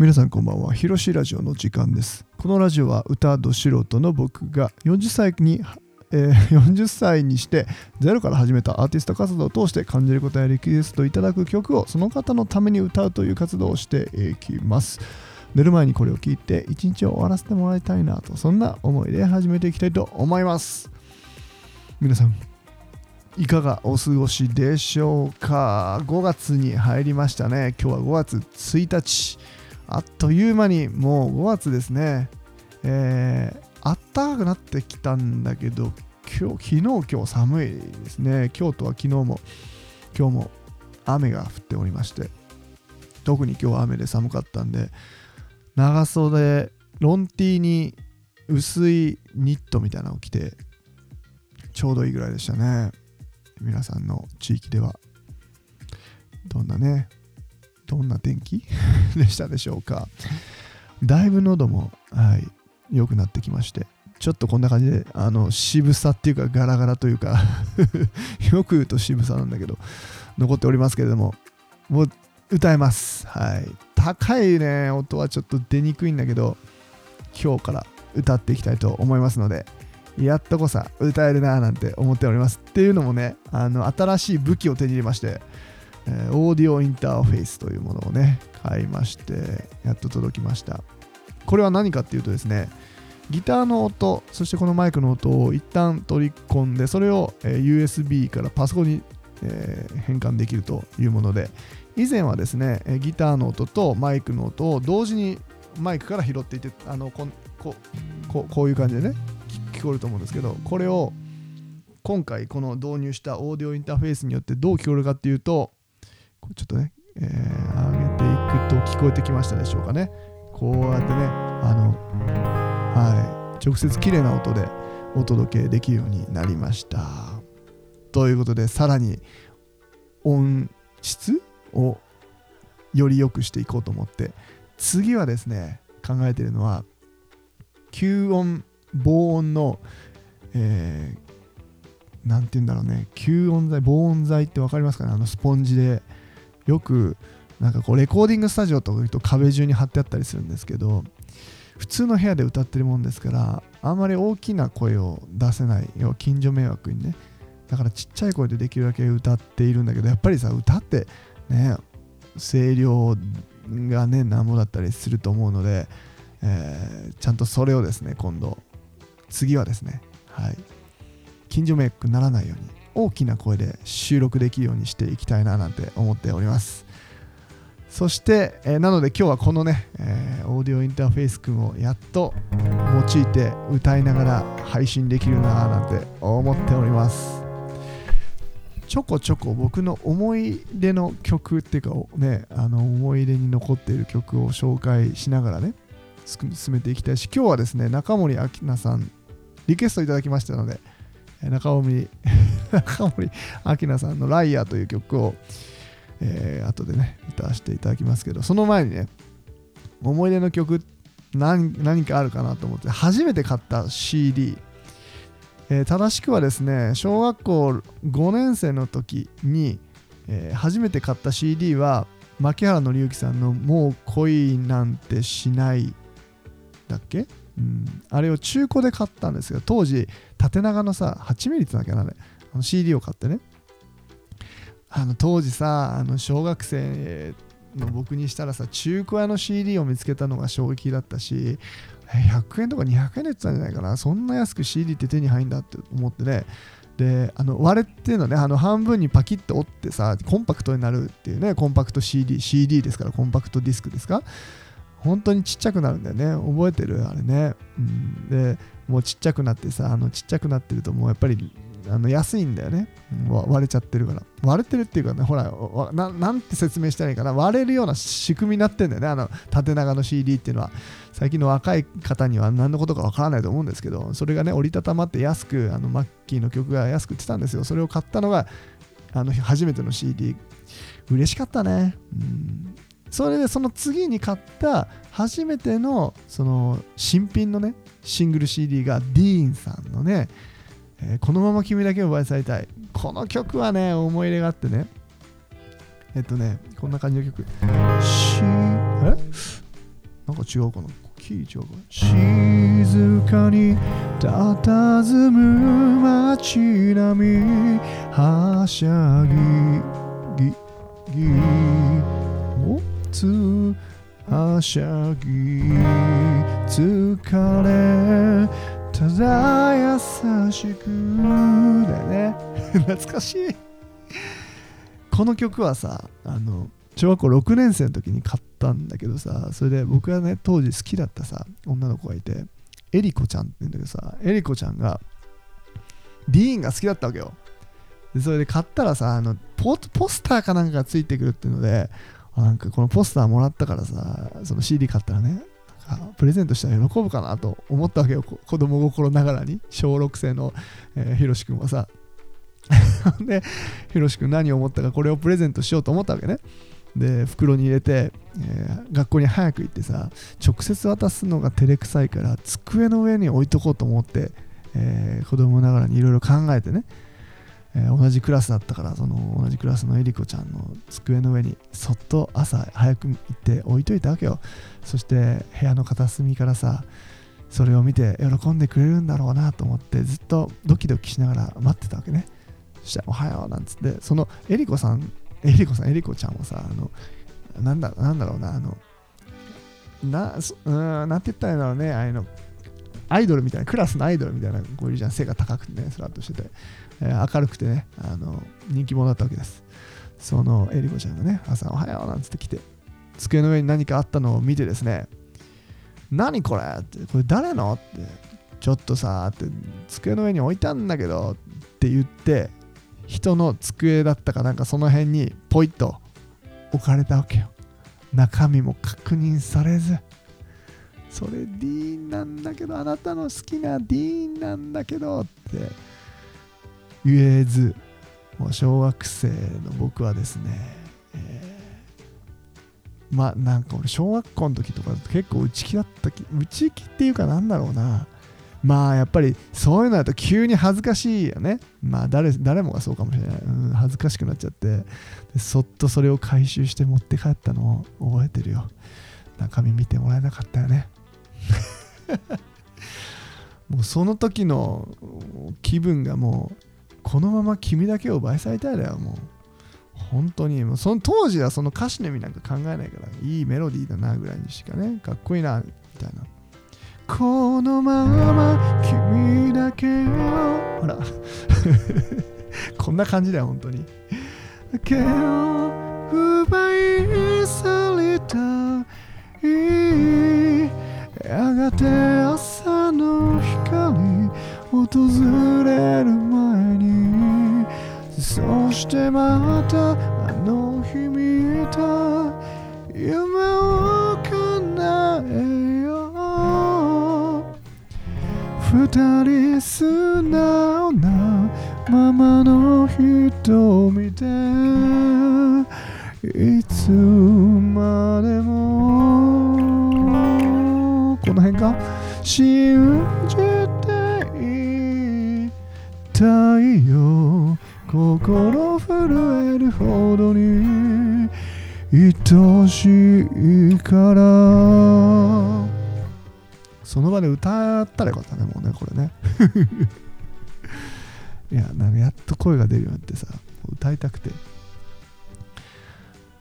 皆さんこんばんは。ひろしラジオの時間です。このラジオは歌ど素人の僕が40歳に、えー 40歳にしてゼロから始めたアーティスト活動を通して感じることやリクエストいただく曲をその方のために歌うという活動をしていきます。寝る前にこれを聞いて一日を終わらせてもらいたいなとそんな思いで始めていきたいと思います。皆さんいかがお過ごしでしょうか ?5 月に入りましたね。今日は5月1日。あっという間にもう5月ですね。えー、あったかくなってきたんだけど、今日、昨日、今日寒いですね。京都は昨日も、今日も雨が降っておりまして、特に今日は雨で寒かったんで、長袖、ロンティーに薄いニットみたいなのを着て、ちょうどいいぐらいでしたね。皆さんの地域では、どんなね、どんな天気？でしたでしょうか。だいぶ喉も、はい、良くなってきまして、ちょっとこんな感じで、あの、渋さっていうか、ガラガラというか よく言うと渋さなんだけど、残っておりますけれども、もう歌えます。はい。高いね、音はちょっと出にくいんだけど、今日から歌っていきたいと思いますので、やっとこさ歌えるなーなんて思っております。っていうのもね、あの新しい武器を手に入れまして、えオーディオインターフェースというものをね、買いまして、やっと届きました。これは何かっていうとですね、ギターの音、そしてこのマイクの音を一旦取り込んで、それを、え USB からパソコンに、え変換できるというもので、以前はですね、ギターの音とマイクの音を同時にマイクから拾っていて、あのここここういう感じでね、聞こえると思うんですけど、これを今回この導入したオーディオインターフェースによってどう聞こえるかっていうと、ちょっとね、えー上げていくと聞こえてきましたでしょうかね。こうやってね、あの、はい、直接綺麗な音でお届けできるようになりました。ということで、さらに音質をより良くしていこうと思って、次はですね、考えているのは、吸音、防音の、えーなんて言うんだろうね、吸音材、防音材って分かりますかね？あのスポンジで、よく、なんかこう、レコーディングスタジオとか行くと壁中に貼ってあったりするんですけど、普通の部屋で歌ってるもんですから、あんまり大きな声を出せない、要は近所迷惑にね。だからちっちゃい声でできるだけ歌っているんだけど、やっぱりさ、歌ってね、声量がね、なんぼだったりすると思うので、えーちゃんとそれをですね、今度、次はですね、はい、近所迷惑にならないように大きな声で収録できるようにしていきたいななんて思っております。そして、えーなので今日はこのね、えーオーディオインターフェース君をやっと用いて歌いながら配信できるななんて思っております。ちょこちょこ僕の思い出の曲っていうかねあの思い出に残っている曲を紹介しながらね進めていきたいし今日はですね中森明菜さんリクエストいただきましたのでえー中森中森明菜さんの「ライアー」という曲を、えー後でね歌わせていただきますけどその前にね思い出の曲何何かあるかなと思って初めて買った CD、えー正しくはですね小学校5年生の時に、えー初めて買った CD は牧原紀之さんの「もう恋なんてしない」だっけ？うん、あれを中古で買ったんですけど当時縦長のさ8ミリってだっけなあれ。CD を買ってね。あの当時さあの小学生の僕にしたらさ中古屋の CD を見つけたのが衝撃だったし100円とか200円で言ってたんじゃないかな。そんな安く CD って手に入るんだって思ってね。であの割れっていうのはね。あの半分にパキッと折ってさコンパクトになるっていうね。コンパクト CD CD ですからコンパクトディスクですか。本当にちっちゃくなるんだよね。覚えてる？あれね、うん、でもうちっちゃくなってさあのちっちゃくなってるともうやっぱりあの安いんだよね、割れちゃってるから。割れてるっていうかねほらななんて説明したらいいかな。割れるような仕組みになってんだよね。あの縦長の CD っていうのは。最近の若い方には何のことかわからないと思うんですけどそれがね折りたたまって安くあのマッキーの曲が安く売ってたんですよ。それを買ったのがあの初めての CD 嬉しかったね、うん。それでその次に買った初めてのその新品のねシングル CD がディーンさんのね、えーこのまま君だけを奪い去りたい。この曲はね思い入れがあってね。えっとねこんな感じの曲。しあれか違うかな？キー違うかな？静かに佇む街並みはしゃぎぎぎお？つはしゃぎ疲れただ優しくだよね。懐かしい。この曲はさあの小学校6年生の時に買ったんだけどさそれで僕がね当時好きだったさ女の子がいてエリコちゃんって言うんだけどさエリコちゃんがディーンが好きだったわけよ。でそれで買ったらさあのポポスターかなんかがついてくるっていうのでなんかこのポスターもらったからさその CD 買ったらねあプレゼントしたら喜ぶかなと思ったわけよ。子供心ながらに。小6生の、え、ひろしくんはさ。でひろしくん何を思ったかこれをプレゼントしようと思ったわけね。で袋に入れて、えー、学校に早く行ってさ直接渡すのが照れくさいから机の上に置いとこうと思って、えー、子供ながらにいろいろ考えてね、えー、同じクラスだったからその同じクラスのえりこちゃんの机の上にそっと朝早く行って置いといたわけよ。そして部屋の片隅からさそれを見て喜んでくれるんだろうなと思ってずっとドキドキしながら待ってたわけね。そしたらおはようなんつってそのえりこさんえりこさん、えりこちゃんもさ、あの、なんだなんだろうな、あの、な、うん、なんて言ったらいいんだろうね、あの、アイドルみたいな、クラスのアイドルみたいな子いるじゃん、背が高くてね、スラッとしてて、え、明るくてね、あの、人気者だったわけです。そのえりこちゃんがね、朝おはようなんつって来て、机の上に何かあったのを見てですね、何これ？って、これ誰の？って、ちょっとさ、って、机の上に置いたんだけどって言って、人の机だったかなんかその辺にポイッと置かれたわけよ。中身も確認されず。それディーンなんだけどあなたの好きなディーンなんだけどって言えずもう小学生の僕はですね、えー、まあなんか俺小学校の時とかだと結構内気だった内気っていうかなんだろうなまあやっぱりそういうのだと急に恥ずかしいよね。まあ誰誰もがそうかもしれない。うん、恥ずかしくなっちゃってそっとそれを回収して持って帰ったのを覚えてるよ。中身見てもらえなかったよね。もうその時の気分がもうこのまま君だけを奪い去りたいだよもう本当にもうその当時はその歌詞の意味なんか考えないからいいメロディーだなぐらいにしかねかっこいいなみたいな。このまま君だけをほら。こんな感じだよ本当に。けを奪い去りたい。やがて朝の光訪れる前にそしてまたあの日見た夢を叶えよう。二人素直なままの瞳でいつまでもこの辺か？たいよ心震えるほどに愛しいからその場で歌ったらよかったね、もうね、これね。いや、なんかやっと声が出るようになってさ、歌いたくて、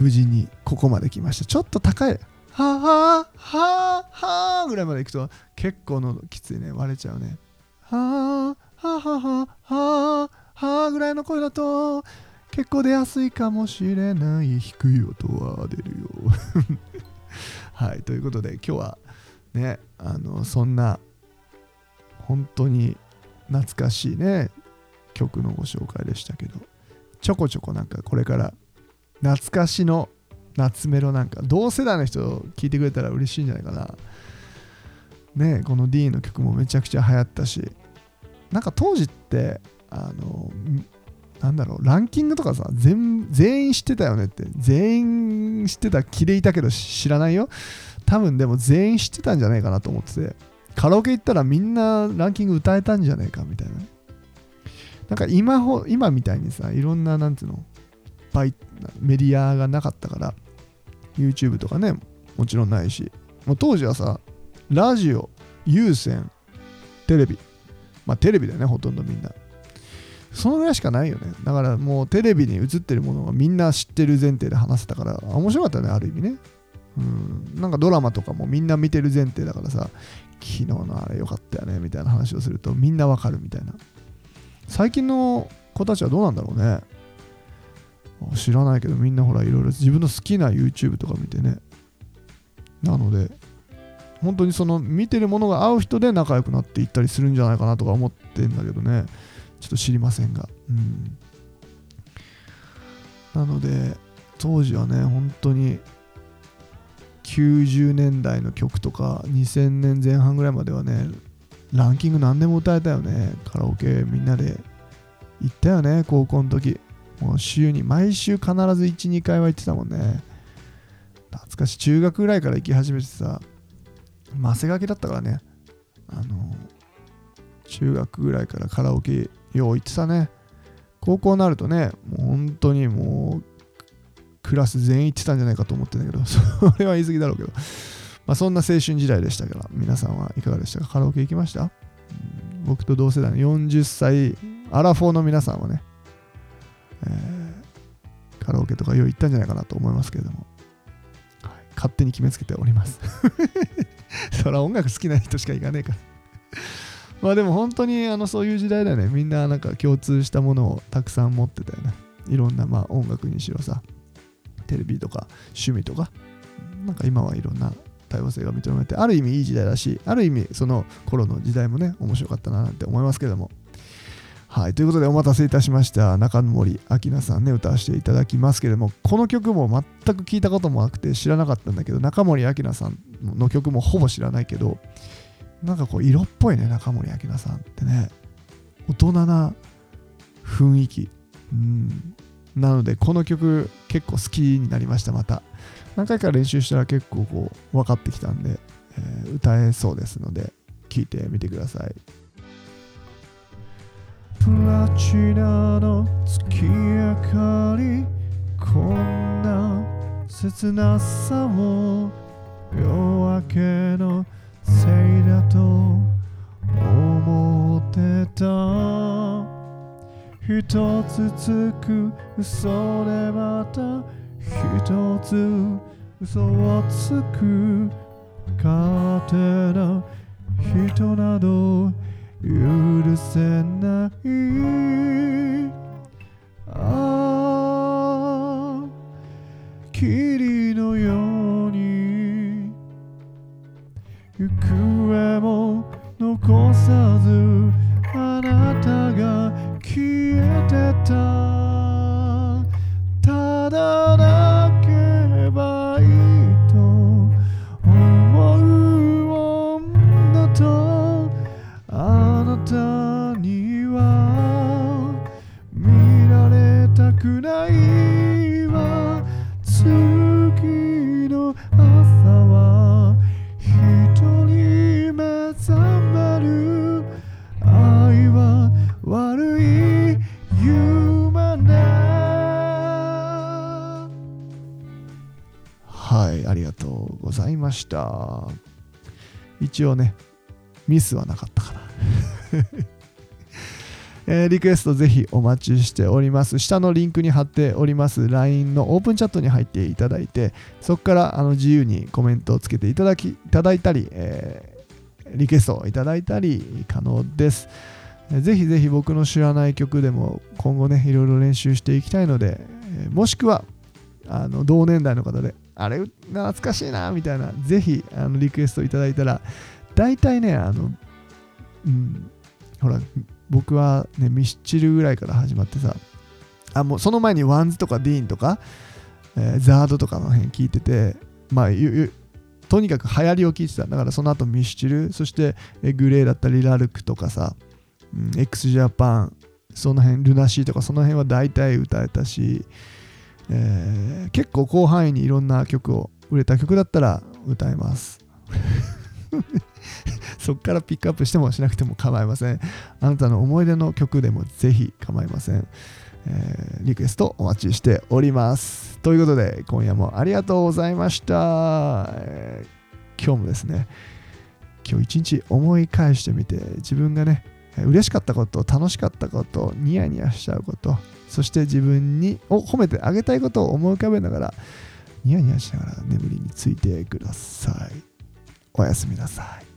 無事にここまで来ました。ちょっと高い、はあはあははぐらいまで行くと結構のきついね、割れちゃうね。はあはははいの声だと結構出やすいかもしれない。低い音は出るよ。はい、ということで今日はねあのそんな本当に懐かしいね曲のご紹介でしたけどちょこちょこなんかこれから懐かしの夏メロなんか同世代の人聞いてくれたら嬉しいんじゃないかな。ねこの D の曲もめちゃくちゃ流行ったしなんか当時ってあのなんだろうランキングとかさ全員知ってたよねって全員知ってた気でいたけど知らないよ多分でも全員知ってたんじゃないかなと思ってて、カラオケ行ったらみんなランキング歌えたんじゃないかみたいな。なんか今ほ今みたいにさ、いろんな、なんていうの、バイメディアがなかったから、YouTube とかね、もちろんないし、もう当時はさラジオ有線テレビまあテレビだよねほとんどみんなそのぐらいしかないよね。だからもうテレビに映ってるものがみんな知ってる前提で話せたから面白かったねある意味ね。うん。なんかドラマとかもみんな見てる前提だからさ昨日のあれ良かったよねみたいな話をするとみんなわかるみたいな。最近の子たちはどうなんだろうね。知らないけどみんなほらいろいろ自分の好きな YouTube とか見てね。なので本当にその見てるものが合う人で仲良くなっていったりするんじゃないかなとか思ってんだけどね。ちょっと知りませんが。うん。なので当時はね本当に90年代の曲とか2000年前半ぐらいまではねランキング何でも歌えたよね。カラオケみんなで。行ったよね高校の時。もう週に毎週必ず12回は行ってたもんね。懐かしい。中学ぐらいから行き始めてさマセガキだったからね。あの中学ぐらいからカラオケよう行ってたね。高校になるとねもう本当にもうクラス全員行ってたんじゃないかと思ってんだけど それは言い過ぎだろうけど。まあそんな青春時代でしたから皆さんはいかがでしたか？カラオケ行きました？僕と同世代の40歳アラフォーの皆さんはね、えー、カラオケとかよう行ったんじゃないかなと思いますけれども、はい、勝手に決めつけております。そら音楽好きな人しか行かねえから。まあでも本当にあのそういう時代だよねみんななんか共通したものをたくさん持ってたよねいろんなまあ音楽にしろさテレビとか趣味とかなんか今はいろんな多様性が認められてある意味いい時代だしある意味その頃の時代もね面白かったななんて思いますけどもはい。ということで、お待たせいたしました。中森明菜さんね、歌わせていただきますけれども、この曲も全く聞いたこともなくて知らなかったんだけど、中森明菜さんの曲もほぼ知らないけど、なんかこう、色っぽいね、中森明菜さんってね。大人な雰囲気。うん。なので、この曲結構好きになりました、また。何回か練習したら結構こう、分かってきたんで、えー、歌えそうですので、聴いてみてください。プラチナの月明かりこんな切なさを一つつく嘘でまた一つ嘘をつく勝手な人など許せない。ああ霧のように行方も残さずあなたがした一応ねミスはなかったかな えー、リクエストぜひお待ちしております。下のリンクに貼っております LINE のオープンチャットに入っていただいて、そこからあの自由にコメントをつけていただきいただいたり、えー、リクエストをいただいたり可能です。ぜひぜひ僕の知らない曲でも今後ね、いろいろ練習していきたいので、えもしくはあの同年代の方で、あれ懐かしいなみたいな、ぜひあのリクエストいただいたら、大体ね、あの、うん、ほら、僕はね、ミスチルぐらいから始まってさ、あ、もうその前に WANDS とか DEEN とか、えー、 ZARD とかの辺聞いてて、まあ、とにかく流行りを聞いてた。だからその後ミスチル、そして GLAY だったりラルクとかさ、うん、x ジャパン、その辺、ルナシーとかその辺は大体歌えたし、えー、結構広範囲にいろんな曲を、売れた曲だったら歌えます。そこからピックアップしてもしなくても構いません。あなたの思い出の曲でもぜひ構いません。えー、リクエストお待ちしております。ということで、今夜もありがとうございました。えー、今日もですね今日一日思い返してみて自分がね嬉しかったこと楽しかったことニヤニヤしちゃうことそして自分にを褒めてあげたいことを思い浮かべながらニヤニヤしながら眠りについてください。おやすみなさい。